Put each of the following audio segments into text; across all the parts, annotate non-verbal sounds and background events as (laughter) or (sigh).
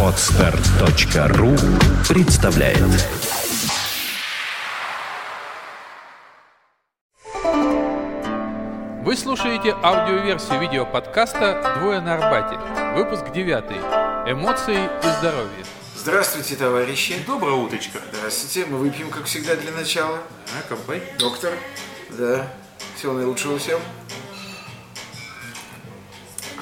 Отстар.ру представляет Вы слушаете аудиоверсию видеоподкаста «Двое на Арбате». Выпуск 9. Эмоции и здоровье. Здравствуйте, товарищи. Доброе уточка. Здравствуйте. Мы выпьем, как всегда, для начала. А, компай. Доктор. Да. Всего наилучшего всем.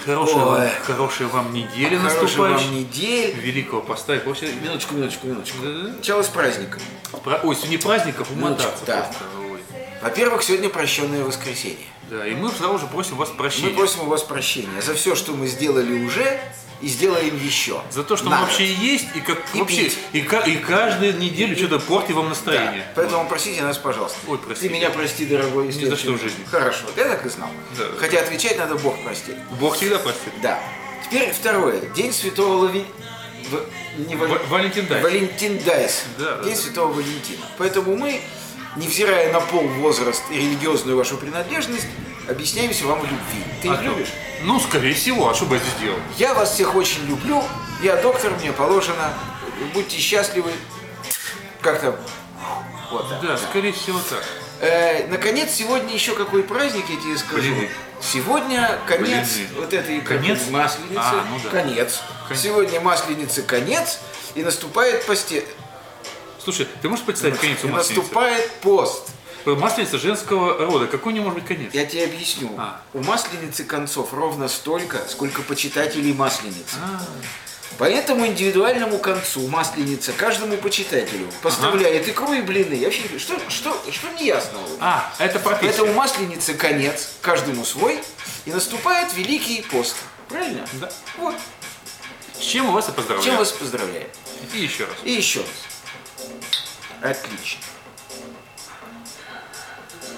Хорошая, Ой. вам, хорошая вам неделя Хорошей наступающая. вам недель. Великого поста и прочее. Минуточку, минуточку, минуточку. Да-да-да. Начало с праздником. Про- Ой, сегодня праздников Минуточку, умотаться да. просто. Ой. Во-первых, сегодня прощенное воскресенье. Да, и мы сразу же просим вас Мы прощения. просим у вас прощения за все, что мы сделали уже и сделаем еще. За то, что мы вообще есть, и как И вообще, пить. и, и каждую неделю что-то портит вам Да. настроение. Поэтому простите нас, пожалуйста. Ой, простите. Ты меня прости, дорогой. Ни за что в жизни. Хорошо, я так и знал. Да. Хотя отвечать надо Бог простит. Бог всегда простит. Да. Теперь второе. День Святого Лави... В- Не Вали- В- Valentine Days. Valentine Days. Да, да, День да. Святого Валентина. Поэтому мы, невзирая на пол, возраст и религиозную вашу принадлежность, объясняемся вам в любви. Ты А их любишь? Ну, скорее всего, а что бы я здесь делал? Я вас всех очень люблю. Я доктор, мне положено. Будьте счастливы. Как там? Вот так. Да, скорее всего так. Э, наконец, сегодня еще какой праздник, я тебе скажу. Блины. Сегодня конец Блины. вот этой Конец? масленицы. А, ну да. Конец. Кон- Сегодня масленицы конец, и наступает посте... Слушай, ты можешь представить конец у масленицы? наступает пост. Масленица женского рода. Какой у нее может быть конец? Я тебе объясню. А. У масленицы концов ровно столько, сколько почитателей масленицы. А, Поэтому индивидуальному концу масленица каждому почитателю поставляет икру и блины. Я вообще, что, что, что не ясно? А, это профессия. Поэтому масленица конец, каждому свой, и наступает Великий пост. Правильно? Да. Вот. С чем вас и поздравляем. Чем вас поздравляем. И еще раз. И еще раз. Отлично.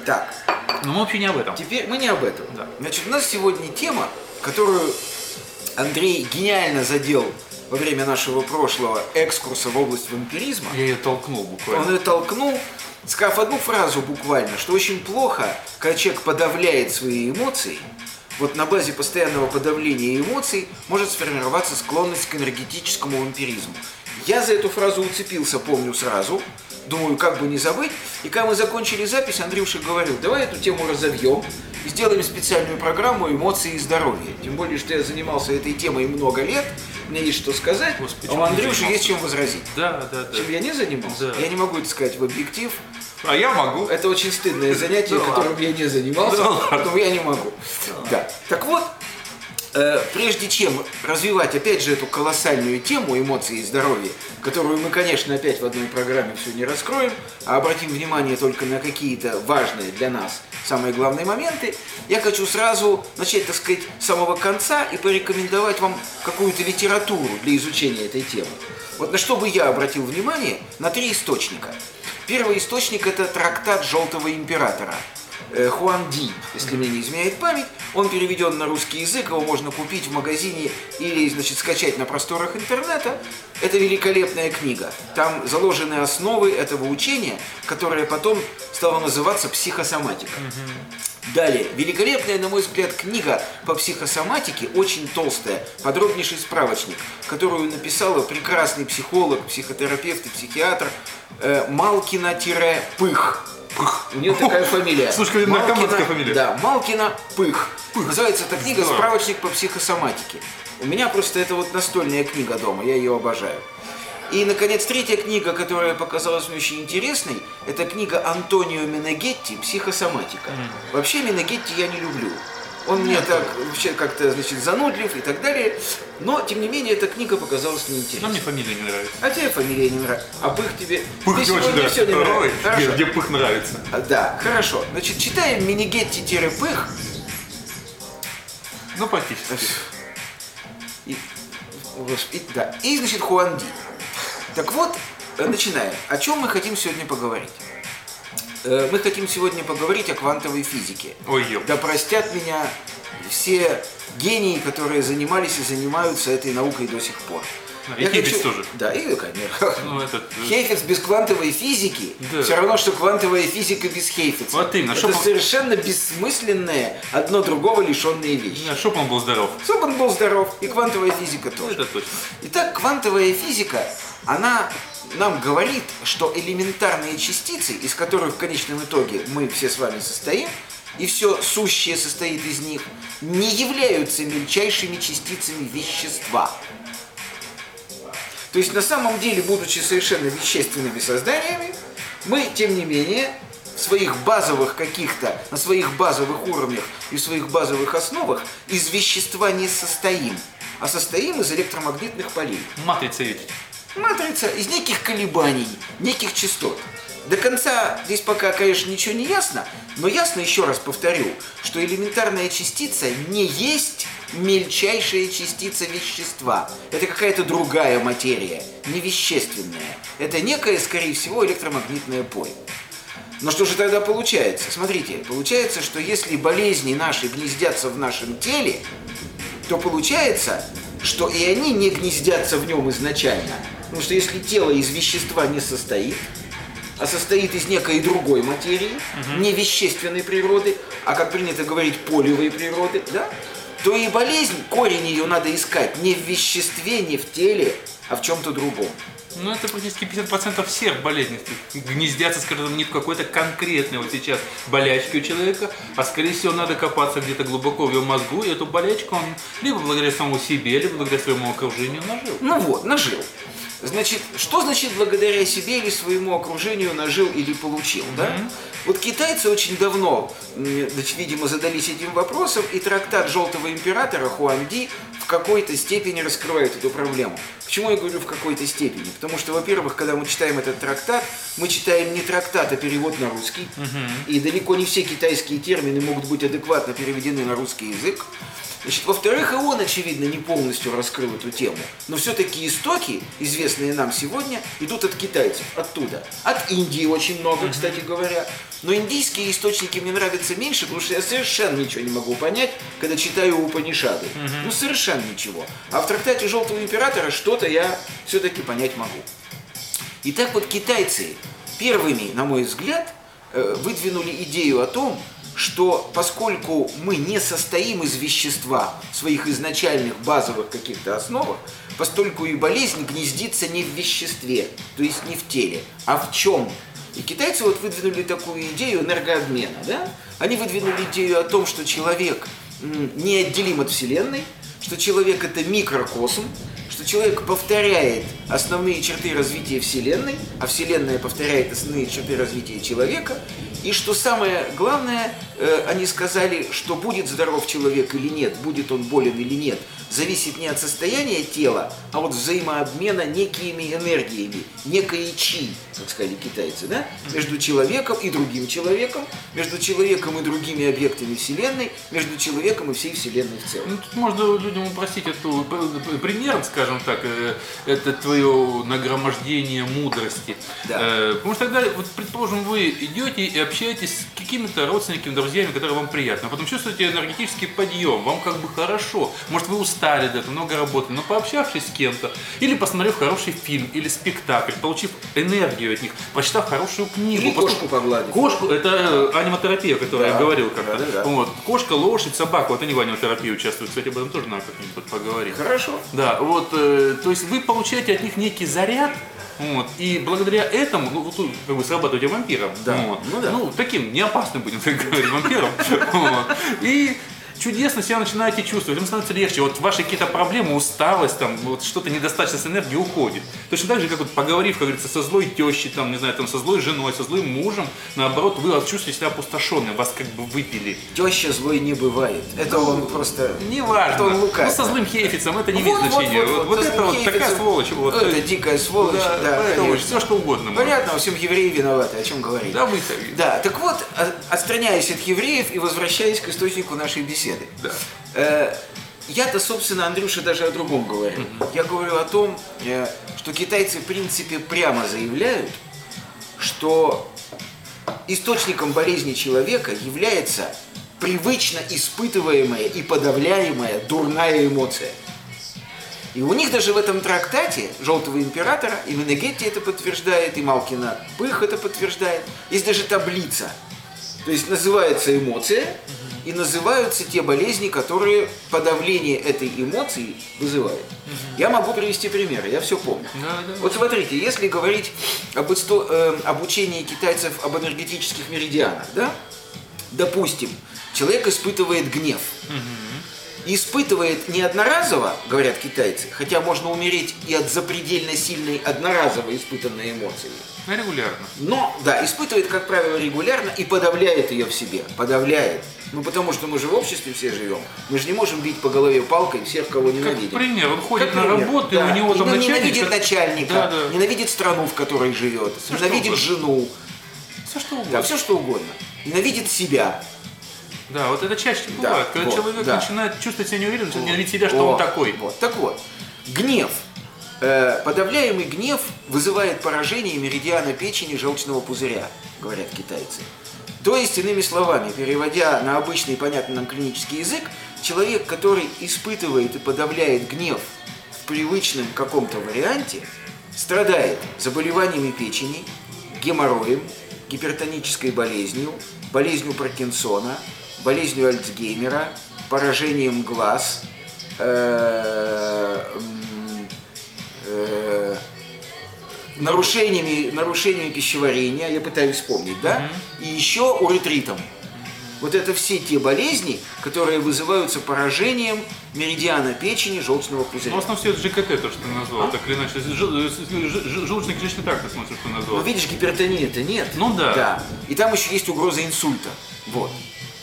Так, Но мы вообще не об этом. теперь мы не об этом. Да. Значит, у нас сегодня тема, которую Андрей гениально задел во время нашего прошлого экскурса в область вампиризма. Я ее толкнул Он буквально. ее толкнул, сказав одну фразу буквально, что очень плохо, когда человек подавляет свои эмоции, вот на базе постоянного подавления эмоций может сформироваться склонность к энергетическому вампиризму. Я за эту фразу уцепился, помню сразу, думаю, как бы не забыть. И когда мы закончили запись, Андрюша говорил, давай эту тему разовьем и сделаем специальную программу «Эмоции и здоровье». Тем более, что я занимался этой темой много лет, мне есть что сказать, Господи, а у Андрюши есть чем возразить. Да, да, да. Чем я не занимался? Да. Я не могу это сказать в объектив. А я могу. Это очень стыдное (laughs) занятие, которым я не занимался, поэтому я не могу. Да. Так вот, прежде чем развивать опять же эту колоссальную тему эмоций и здоровья, которую мы, конечно, опять в одной программе все не раскроем, а обратим внимание только на какие-то важные для нас самые главные моменты, я хочу сразу начать, так сказать, с самого конца и порекомендовать вам какую-то литературу для изучения этой темы. Вот на что бы я обратил внимание? На три источника. Первый источник – это трактат «Желтого императора». Э, Хуан Ди, если мне не изменяет память, он переведен на русский язык, его можно купить в магазине или, значит, скачать на просторах интернета. Это великолепная книга. Там заложены основы этого учения, которое потом стало называться психосоматика. Далее, великолепная, на мой взгляд, книга по психосоматике, очень толстая, подробнейший справочник, которую написала прекрасный психолог, психотерапевт и психиатр э, Малкина-Пых. У нее такая фамилия. Слушай, наркоманская фамилия. Да, Малкина Пых. Называется эта книга. «Справочник по психосоматике». У меня просто это вот настольная книга дома, я ее обожаю. И, наконец, третья книга, которая показалась мне очень интересной, это книга Антонио Менегетти «Психосоматика». Вообще Менегетти я не люблю. Он мне так вообще как-то, значит, занудлив и так далее. Но, тем не менее, эта книга показалась мне Но интересной. мне фамилия не нравится. А тебе фамилия не нравится. А Пых тебе... Пых Тебе очень нравится. все не нравится. Хорошо. где, где пых нравится. А, Да, хорошо. Значит, читаем Минигетти-Пых. Ну, практически. И, да. И, значит, Хуанди. Так вот, э, начинаем. О чем мы хотим сегодня поговорить? Э, Мы хотим сегодня поговорить о квантовой физике. Ой, ёп. Да простят меня все гении, которые занимались и занимаются этой наукой до сих пор. Да, и Хейфиц хочу- тоже. Да, и, конечно. Ну, этот... э, Хейфиц без квантовой физики Да. все равно, что квантовая физика без Хейфица. Вот именно, Это чтоб он- совершенно бессмысленные, одно другого лишенные вещи. да, Чтоб он был здоров. Чтобы он был здоров, и квантовая физика тоже. Это точно. Итак, квантовая физика, она нам говорит, что элементарные частицы, из которых в конечном итоге мы все с вами состоим, и все сущее состоит из них, не являются мельчайшими частицами вещества. То есть на самом деле, будучи совершенно вещественными созданиями, мы, тем не менее, в своих базовых каких-то, на своих базовых уровнях и в своих базовых основах из вещества не состоим, а состоим из электромагнитных полей. Матрица ведь. Матрица из неких колебаний, неких частот. До конца здесь пока, конечно, ничего не ясно, но ясно, еще раз повторю, что элементарная частица не есть мельчайшая частица вещества. Это какая-то другая материя, не вещественная. Это некое, скорее всего, электромагнитное поле. Но что же тогда получается? Смотрите, получается, что если болезни наши гнездятся в нашем теле, то получается, что и они не гнездятся в нем изначально. Потому что если тело из вещества не состоит, а состоит из некой другой материи, не вещественной природы, а, как принято говорить, полевой природы, да, то и болезнь, корень ее надо искать не в веществе, не в теле, а в чем-то другом. Ну, это практически 50% всех болезней гнездятся, скажем, не в какой-то конкретной вот сейчас болячке у человека, а скорее всего надо копаться где-то глубоко в его мозгу, и эту болячку он либо благодаря самому себе, либо благодаря своему окружению нажил. Ну вот, нажил. Значит, что значит благодаря себе или своему окружению нажил или получил, да? Вот китайцы очень давно, значит, видимо, задались этим вопросом, и трактат Желтого Императора Хуанди в какой-то степени раскрывает эту проблему. Почему я говорю в какой-то степени? Потому что, во-первых, когда мы читаем этот трактат, мы читаем не трактат, а перевод на русский, и далеко не все китайские термины могут быть адекватно переведены на русский язык. Значит, во-вторых, и он, очевидно, не полностью раскрыл эту тему. Но все-таки истоки, известные нам сегодня, идут от китайцев, оттуда. От Индии очень много, кстати говоря. Но индийские источники мне нравятся меньше, потому что я совершенно ничего не могу понять, когда читаю Упанишады. Ну, совершенно ничего. А в трактате Желтого Императора что-то я все-таки понять могу. Итак, вот китайцы первыми, на мой взгляд, э, выдвинули идею о том, что поскольку мы не состоим из вещества своих изначальных базовых каких-то основах, постольку и болезнь гнездится не в веществе, то есть не в теле, а в чем? И китайцы вот выдвинули такую идею энергообмена, да? Они выдвинули идею о том, что человек неотделим от Вселенной, что человек это микрокосм, что человек повторяет основные черты развития Вселенной, а Вселенная повторяет основные черты развития человека, и что самое главное, они сказали, что будет здоров человек или нет, будет он болен или нет, зависит не от состояния тела, а от взаимообмена некими энергиями, некой чи, как сказали китайцы, да, между человеком и другим человеком, между человеком и другими объектами Вселенной, между человеком и всей Вселенной в целом. Ну, тут можно людям упростить эту п- п- примером, скажем так, э, это твое нагромождение мудрости. Да. Э, Потому что тогда, вот, предположим, вы идете и общаетесь с какими-то родственниками, друзьями, которые вам приятны, а потом чувствуете энергетический подъем, вам как бы хорошо. Может, вы устали до этого, много работали, но пообщавшись с кем-то, или посмотрев хороший фильм, или спектакль, получив энергию от них, прочитав хорошую книгу. Или кошку погладить. Кошку, это э, аниматерапия, о которой Да. я говорил как-то. Да, да, да. Вот. Кошка, лошадь, собака, вот они в аниматерапии участвуют. Кстати, об этом тоже надо как-нибудь поговорить. Хорошо. Да, вот, э, то есть вы получаете от них некий заряд, вот, и благодаря этому, ну, вот, как бы срабатываете вампиром. Да, Вот. ну да. Ну, таким неопасным, будем (laughs) так говорить, вампиром. (laughs) И чудесно себя начинаете чувствовать, вам становится легче. Вот ваши какие-то проблемы, усталость, там, вот что-то недостаточность энергии уходит. Точно так же, как вот поговорив, как говорится, со злой тещей, там, не знаю, там, со злой женой, со злым мужем, наоборот, вы чувствуете себя опустошенным, вас как бы выпили. Теща злой не бывает. Это он просто... Это он лукавит. Ну, со злым хейфицем это не имеет Вот, вот, значения. вот, Вот, вот, вот со это вот такая сволочь. Вот, Это дикая сволочь, да, это конечно. все что угодно. Понятно, во всем евреи виноваты, о чем говорить. Да, вы. Да, так вот, отстраняясь от евреев и возвращаясь к источнику нашей беседы. Да. Э, Я-то, собственно, Андрюша, даже о другом говорю. Я говорю о том, э, что китайцы, в принципе, прямо заявляют, что источником болезни человека является привычно испытываемая и подавляемая дурная эмоция. И у них даже в этом трактате «Желтого императора» именно Гетти это подтверждает, и Малкина Пых это подтверждает. Есть даже таблица. То есть называется эмоция, и называются те болезни, которые подавление этой эмоции вызывают. Я могу привести примеры, я все помню. Да, да. Вот смотрите, если говорить об, исто- э, об учении китайцев об энергетических меридианах, да? Допустим, человек испытывает гнев. И испытывает не одноразово, говорят китайцы, хотя можно умереть и от запредельно сильной одноразово испытанной эмоции. Ну, регулярно. Но, да, испытывает, как правило, регулярно и подавляет ее в себе. Подавляет. Ну, потому что мы же в обществе все живем. Мы же не можем бить по голове палкой всех, кого Как ненавидим. пример, он ходит Как на пример, работу, да. и у него там начальник... ненавидит начальника, Да, да. ненавидит страну, в которой живет, что ненавидит жену, Все что да, угодно. все что угодно. Ненавидит себя. Да, вот это чаще Да, бывает, когда вот, человек да. начинает чувствовать себя неуверенно, начинает ненавидеть себя, что Вот, он такой. Вот. Так вот, гнев. Э, подавляемый гнев вызывает поражение меридиана печени желчного пузыря, говорят китайцы. То есть, иными словами, переводя на обычный понятный нам клинический язык, человек, который испытывает и подавляет гнев в привычном каком-то варианте, страдает заболеваниями печени, геморроем, гипертонической болезнью, болезнью Паркинсона, болезнью Альцгеймера, поражением глаз, э, э, нарушениями, нарушениями пищеварения, я пытаюсь вспомнить, да, и еще уретритом. Вот это все те болезни, которые вызываются поражением меридиана печени желчного пузыря. Ну, в основном все это ЖКТ, то, что ты А? назвал, так или иначе. Жел- ж- ж- Желудочно-кишечный тракт, я смотрю, что ты назвал. видишь, гипертонии-то нет. Ну да. Да. И там еще есть угроза инсульта. Вот.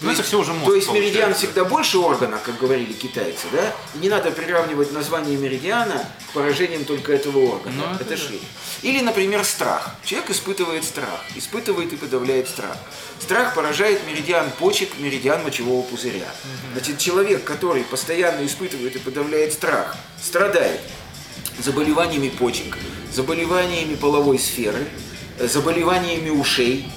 Ну, То это есть- все уже мозг То есть меридиан получается. всегда больше органа, как говорили китайцы, да? Не надо приравнивать название меридиана к поражениям только этого органа. Ну, это это шире. Или, например, страх. Человек испытывает страх, испытывает и подавляет страх. Страх поражает меридиан почек, меридиан мочевого пузыря. Значит, человек, который постоянно испытывает и подавляет страх, страдает заболеваниями почек, заболеваниями половой сферы, э, заболеваниями ушей,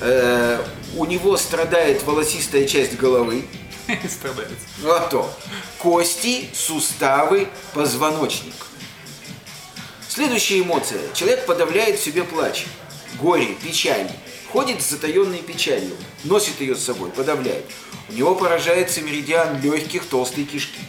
э, у него страдает волосистая часть головы, (laughs) Страдает. ну а то кости, суставы, позвоночник. Следующая эмоция. Человек подавляет в себе плач, горе, печаль. Ходит с затаенной печалью, носит ее с собой, подавляет. У него поражается меридиан легких толстой кишки.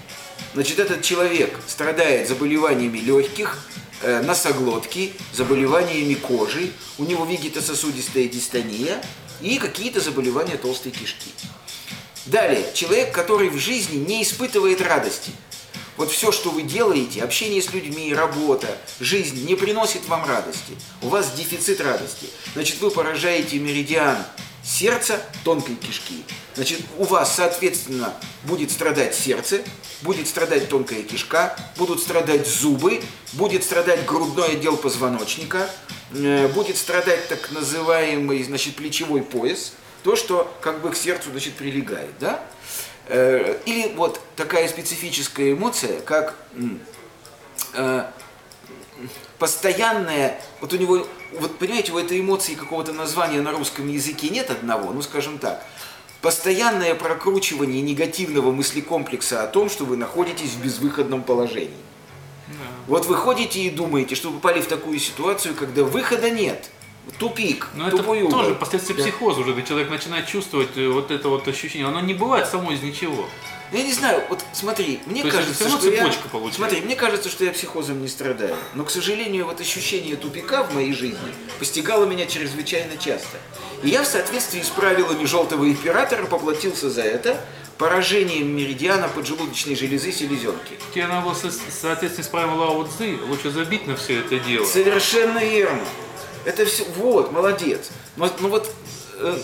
Значит, этот человек страдает заболеваниями легких, носоглотки, заболеваниями кожи, у него вегетососудистая дистония и какие-то заболевания толстой кишки. Далее, человек, который в жизни не испытывает радости. Вот все, что вы делаете, общение с людьми, работа, жизнь не приносит вам радости. У вас дефицит радости. Значит, вы поражаете меридиан сердца тонкой кишки. Значит, у вас, соответственно, будет страдать сердце, будет страдать тонкая кишка, будут страдать зубы, будет страдать грудной отдел позвоночника, э, будет страдать так называемый, значит, плечевой пояс, то, что как бы к сердцу, значит, прилегает, да? Э, Или вот такая специфическая эмоция, как э, постоянная, вот у него, вот понимаете, у этой эмоции какого-то названия на русском языке нет одного, ну скажем так, постоянное прокручивание негативного мыслекомплекса о том, что вы находитесь в безвыходном положении. Вот вы ходите и думаете, что вы попали в такую ситуацию, когда выхода нет. Тупик, Но Ну, это тупой угол. тоже последствия Да. психоза уже, когда человек начинает чувствовать э, вот это вот ощущение. Оно не бывает само из ничего. Ну, Я не знаю, вот смотри, мне То есть это кажется, равно что я... получается. Смотри, мне кажется, что я психозом не страдаю. Но, к сожалению, вот ощущение тупика в моей жизни постигало меня чрезвычайно часто. И я в соответствии с правилами желтого императора поплатился за это поражением меридиана поджелудочной железы селезенки. Тебе надо было, со- соответственно, с правилом Лао Цзы лучше забить на все это дело. Совершенно верно. Это все, вот, молодец. Но, ну вот, э,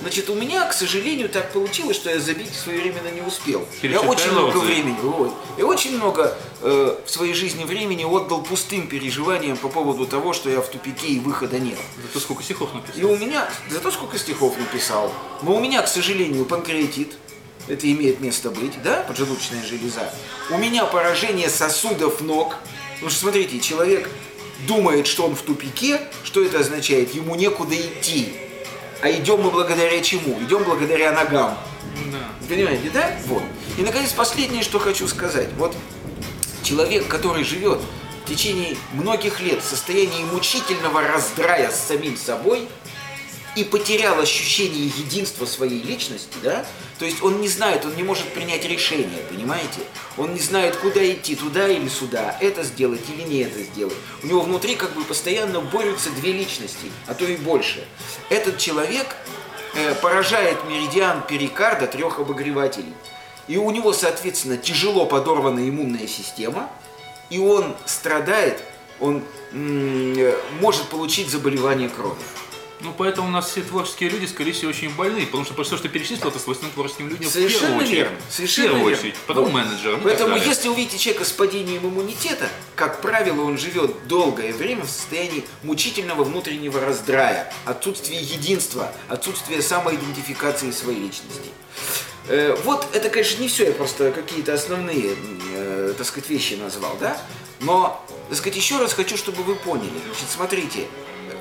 значит, у меня, к сожалению, так получилось, что я забить своевременно не успел. я Перечитай очень много Лао Цзы. времени, вот, я очень много э, в своей жизни времени отдал пустым переживаниям по поводу того, что я в тупике и выхода нет. Зато сколько стихов написано. И у меня, зато сколько стихов написал, но у меня, к сожалению, панкреатит, это имеет место быть, да, поджелудочная железа. У меня поражение сосудов ног, потому что, смотрите, человек думает, что он в тупике, что это означает? Ему некуда идти. А идем мы благодаря чему? Идем благодаря ногам. Да. Понимаете, да? Вот. И, наконец, последнее, что хочу сказать. Вот Человек, который живет в течение многих лет в состоянии мучительного раздрая с самим собой и потерял ощущение единства своей личности, да, то есть он не знает, он не может принять решение, понимаете? Он не знает, куда идти, туда или сюда, это сделать или не это сделать. У него внутри как бы постоянно борются две личности, а то и больше. Этот человек э, поражает меридиан перикарда трех обогревателей. И у него, соответственно, тяжело подорвана иммунная система, и он страдает, он м, э, может получить заболевание крови. Ну, поэтому у нас все творческие люди, скорее всего, очень больны, потому что все, что перечислил, это свойственно творческим людям в Совершенно первую очередь. верно. Совершенно в первую верно. очередь, потом Вот. менеджерам. и так Поэтому, если увидите человека с падением иммунитета, как правило, он живет долгое время в состоянии мучительного внутреннего раздрая, отсутствия единства, отсутствия самоидентификации своей личности. Э, Вот это, конечно, не все, я просто какие-то основные, э, так сказать, вещи назвал, да? Но, так сказать, еще раз хочу, чтобы вы поняли. Значит, смотрите,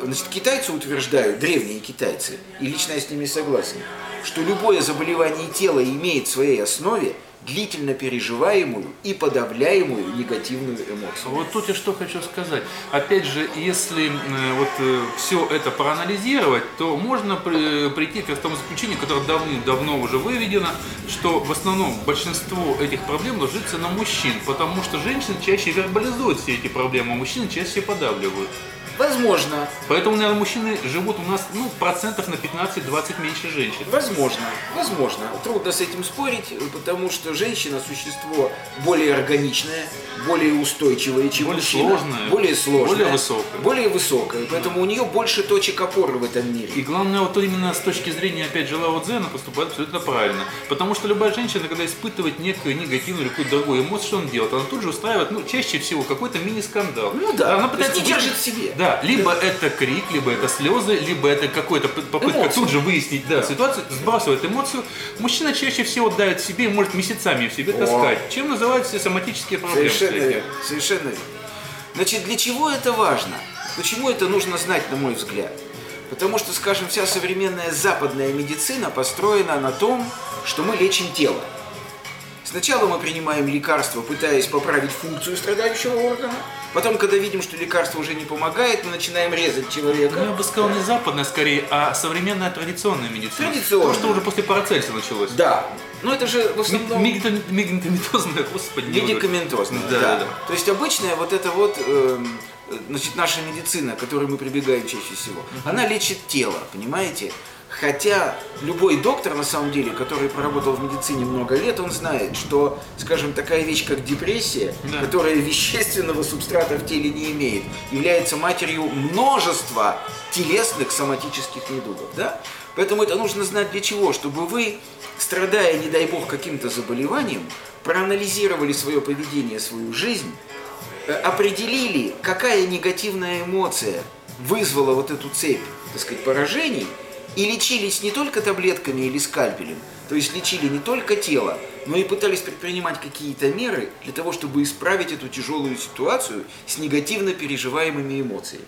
значит, китайцы утверждают, древние китайцы, и лично я с ними согласен, что любое заболевание тела имеет в своей основе длительно переживаемую и подавляемую негативную эмоцию. Вот тут я что хочу сказать. Опять же, если э, вот все это проанализировать, то можно при- прийти к тому заключению, которое давным-давно уже выведено, что в основном большинство этих проблем ложится на мужчин, потому что женщины чаще вербализуют все эти проблемы, а мужчины чаще подавливают. Возможно, Поэтому, наверное, мужчины живут у нас ну, процентов на 15-20 меньше женщин. Возможно, возможно. Трудно с этим спорить, потому что женщина существо более органичное, более устойчивое, чем Более мужчина. сложное, более сложное, более высокое. более высокое. Поэтому у нее больше точек опоры в этом мире. И главное, вот именно с точки зрения, опять же, Лао Цзэна поступает абсолютно правильно. Потому что любая женщина, когда испытывает некую негативную или какую-то другую эмоцию, что она делает? Она тут же устраивает, ну, чаще всего, какой-то мини-скандал. Ну да, Она пытается не держит в себе. Да, либо это крик, либо это слезы, либо это какая-то попытка Эмоции. тут же выяснить да, ситуацию, сбрасывает эмоцию. Мужчина чаще всего давит в себе и может месяцами в себе таскать. Чем называются соматические проблемы? Совершенно верно. Совершенно верно. Значит, для чего это важно? Почему это нужно знать, на мой взгляд? Потому что, скажем, вся современная западная медицина построена на том, что мы лечим тело. Сначала мы принимаем лекарства, пытаясь поправить функцию страдающего органа. Потом, когда видим, что лекарство уже не помогает, мы начинаем резать человека. Ну, я бы сказал, не западная скорее, а современная традиционная медицина. Традиционная. То, что уже после Парацельса началось. Да. Но это же в основном... Медикаментозная, господи. Медикаментозная, Да, да. да. То есть обычная вот эта вот, э, значит, наша медицина, к которой мы прибегаем чаще всего, она лечит тело, понимаете? Хотя любой доктор, на самом деле, который проработал в медицине много лет, он знает, что, скажем, такая вещь, как депрессия, Да. которая вещественного субстрата в теле не имеет, является матерью множества телесных соматических недугов, да? Поэтому это нужно знать для чего? Чтобы вы, страдая, не дай бог, каким-то заболеванием, проанализировали свое поведение, свою жизнь, э, определили, какая негативная эмоция вызвала вот эту цепь, так сказать, поражений, и лечились не только таблетками или скальпелем, то есть лечили не только тело, но и пытались предпринимать какие-то меры для того, чтобы исправить эту тяжелую ситуацию с негативно переживаемыми эмоциями.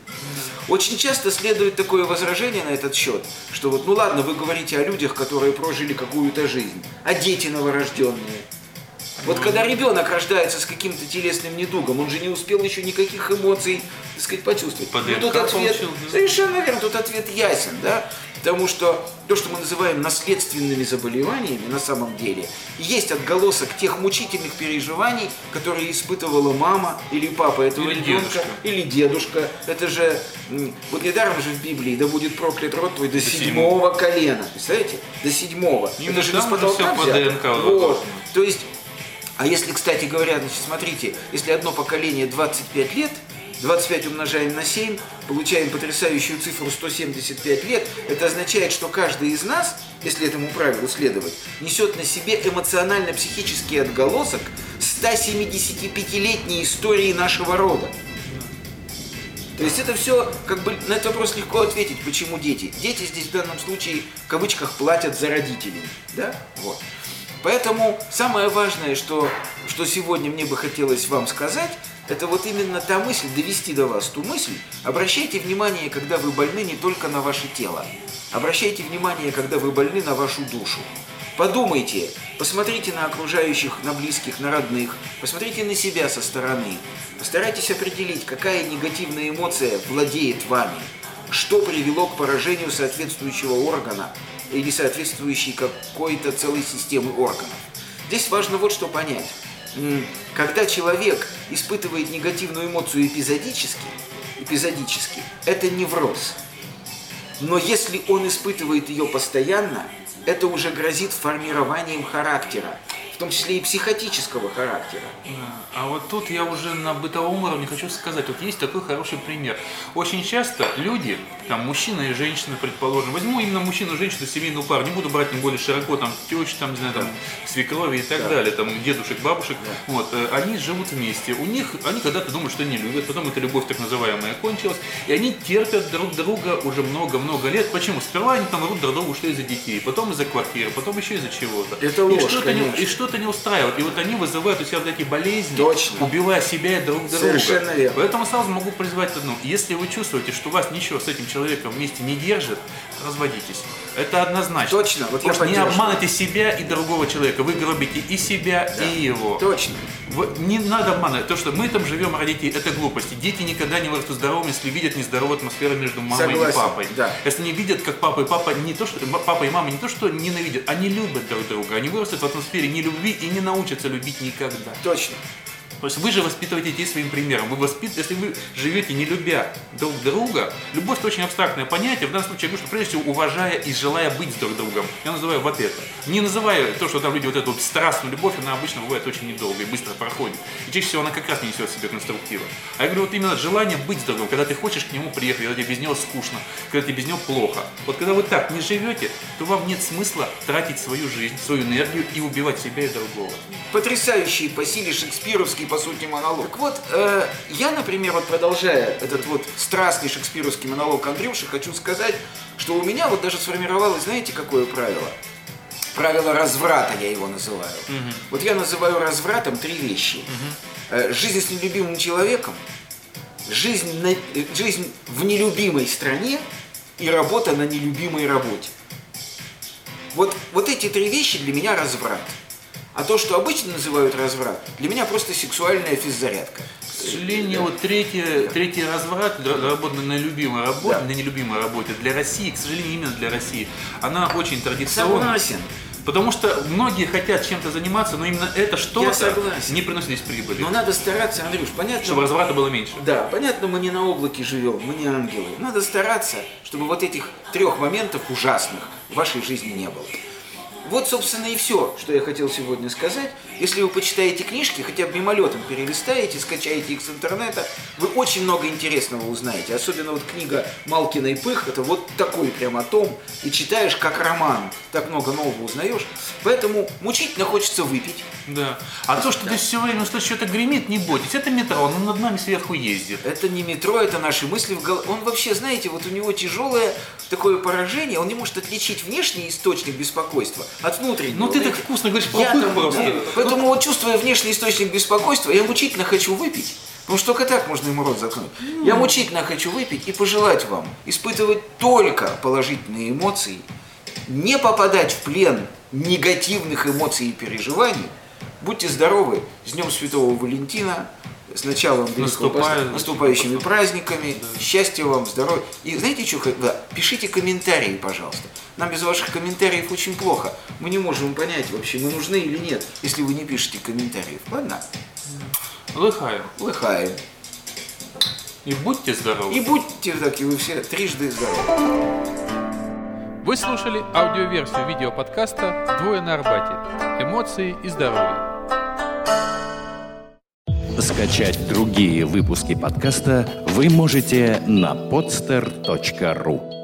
Очень часто следует такое возражение на этот счет, что вот, ну ладно, вы говорите о людях, которые прожили какую-то жизнь, а дети новорожденные. Вот когда ребенок рождается с каким-то телесным недугом, он же не успел еще никаких эмоций, так сказать, почувствовать. По Ну, тут ответ, получил, да? совершенно верно, тут ответ ясен, да? Потому что то, что мы называем наследственными заболеваниями, на самом деле, есть отголосок тех мучительных переживаний, которые испытывала мама или папа этого Или ребенка, дедушка. или дедушка. Это же, вот недаром же в Библии, да будет проклят род твой до, седьмого. седьмого колена. Представляете? До седьмого. Именно Это же не с потолка взято. Вот. То есть, а если, кстати говоря, значит, смотрите, если одно поколение 25 лет, 25 умножаем на 7, получаем потрясающую цифру 175 лет, это означает, что каждый из нас, если этому правилу следовать, несет на себе эмоционально-психический отголосок 175-летней истории нашего рода. То есть это все, как бы, на этот вопрос легко ответить, почему дети. Дети здесь в данном случае, в кавычках, платят за родителей, да, вот. Поэтому самое важное, что, что сегодня мне бы хотелось вам сказать, это вот именно та мысль, довести до вас ту мысль, обращайте внимание, когда вы больны не только на ваше тело, обращайте внимание, когда вы больны на вашу душу. Подумайте, посмотрите на окружающих, на близких, на родных, посмотрите на себя со стороны. Постарайтесь определить, какая негативная эмоция владеет вами, что привело к поражению соответствующего органа или соответствующей какой-то целой системы органов. Здесь важно вот что понять. Когда человек испытывает негативную эмоцию эпизодически, эпизодически, это невроз. Но если он испытывает ее постоянно, это уже грозит формированием характера в том числе и психотического характера. А вот тут я уже на бытовом уровне хочу сказать, вот есть такой хороший пример. Очень часто люди, там мужчина и женщина, предположим, возьму именно мужчину и женщину, семейную пару, не буду брать тем более широко, там тещ, там, не знаю, там, свекрови и так да. далее, там, дедушек, бабушек, да. вот, э, они живут вместе. У них, они когда-то думают, что они любят, потом эта любовь так называемая кончилась, и они терпят друг друга уже много-много лет. Почему? Сперва они там друг другу что из-за детей, потом из-за квартиры, потом еще из-за чего-то. Это ложь, и что-то не, и что что-то не устраивает. И вот они вызывают у себя вот эти болезни, Точно. убивая себя и друг друга. Совершенно верно. Поэтому сразу могу призвать одну. Если вы чувствуете, что вас ничего с этим человеком вместе не держит, разводитесь. Это однозначно. Точно. Вот Потому я не обманывайте себя и другого человека. Вы гробите и себя, да. и его. Точно. Вы, не надо обманывать. То, что мы там живем ради детей, это глупости. Дети никогда не вырастут здоровыми, если видят нездоровую атмосферу между мамой Согласен. и папой. Да. Если они видят, как папа и папа не то, что папа и мама не то, что ненавидят, они любят друг друга. Они вырастут в атмосфере нелюбви и не научатся любить никогда. Точно. То есть вы же воспитываете детей своим примером. Вы воспит... Если вы живете не любя друг друга, любовь это очень абстрактное понятие. В данном случае я говорю, что прежде всего уважая и желая быть с друг другом. Я называю вот это. Не называя то, что там люди вот эту вот страстную любовь, она обычно бывает очень недолго и быстро проходит. И чаще всего она как раз не несет в себе конструктива. А я говорю, вот именно желание быть с другом, когда ты хочешь к нему приехать, когда тебе без него скучно, когда тебе без него плохо. Вот когда вы так не живете, то вам нет смысла тратить свою жизнь, свою энергию и убивать себя и другого. Потрясающий по силе шекспировский по сути, монолог. Так вот, э, я, например, вот продолжая этот вот страстный шекспировский монолог Андрюши, хочу сказать, что у меня вот даже сформировалось, знаете, какое правило? Правило разврата я его называю. Угу. Вот я называю развратом три вещи. Угу. Э, жизнь с нелюбимым человеком, жизнь, на, жизнь в нелюбимой стране и работа на нелюбимой работе. Вот, вот эти три вещи для меня разврат. А то, что обычно называют разврат, для меня просто сексуальная физзарядка. К сожалению, вот третий, третий разврат, работа на любимой работе, да. на нелюбимой работе для России, к сожалению, именно для России, она очень традиционная. Согласен. Потому что многие хотят чем-то заниматься, но именно это что-то не приносит здесь прибыли. Но надо стараться, Андрюш, понятно. Чтобы разврата было меньше. Да, понятно, мы не на облаке живем, мы не ангелы. Надо стараться, чтобы вот этих трех моментов ужасных в вашей жизни не было. Вот, собственно, и все, что я хотел сегодня сказать. Если вы почитаете книжки, хотя бы мимолетом перелистаете, скачаете их с интернета, вы очень много интересного узнаете. Особенно вот книга Малкина и Пых, это вот такой прям о том, и читаешь как роман, так много нового узнаешь. Поэтому мучительно хочется выпить. Да. А то, что да. ты все время что что-то гремит, не бойтесь. Это метро, он над нами сверху ездит. Это не метро, это наши мысли в голове. Он вообще, знаете, вот у него тяжелое такое поражение, он не может отличить внешний источник беспокойства от внутреннего. Ну ты так вкусно говоришь про пых просто. Да. Поэтому вот чувствуя внешний источник беспокойства, я мучительно хочу выпить. Потому что только так можно ему рот закрыть. Я мучительно хочу выпить и пожелать вам испытывать только положительные эмоции, не попадать в плен негативных эмоций и переживаний. Будьте здоровы. С Днем Святого Валентина с началом Наступая... наступающими праздниками. Да. Счастья вам, здоровья. И знаете, что? Да, пишите комментарии, пожалуйста. Нам без ваших комментариев очень плохо. Мы не можем понять, вообще мы нужны или нет, если вы не пишете комментариев. Ладно? Лыхаем. Лыхаем. И будьте здоровы. И будьте так, и вы все трижды здоровы. Вы слушали аудиоверсию видеоподкаста «Двое на Арбате. Эмоции и здоровье». Скачать другие выпуски подкаста вы можете на podster.ru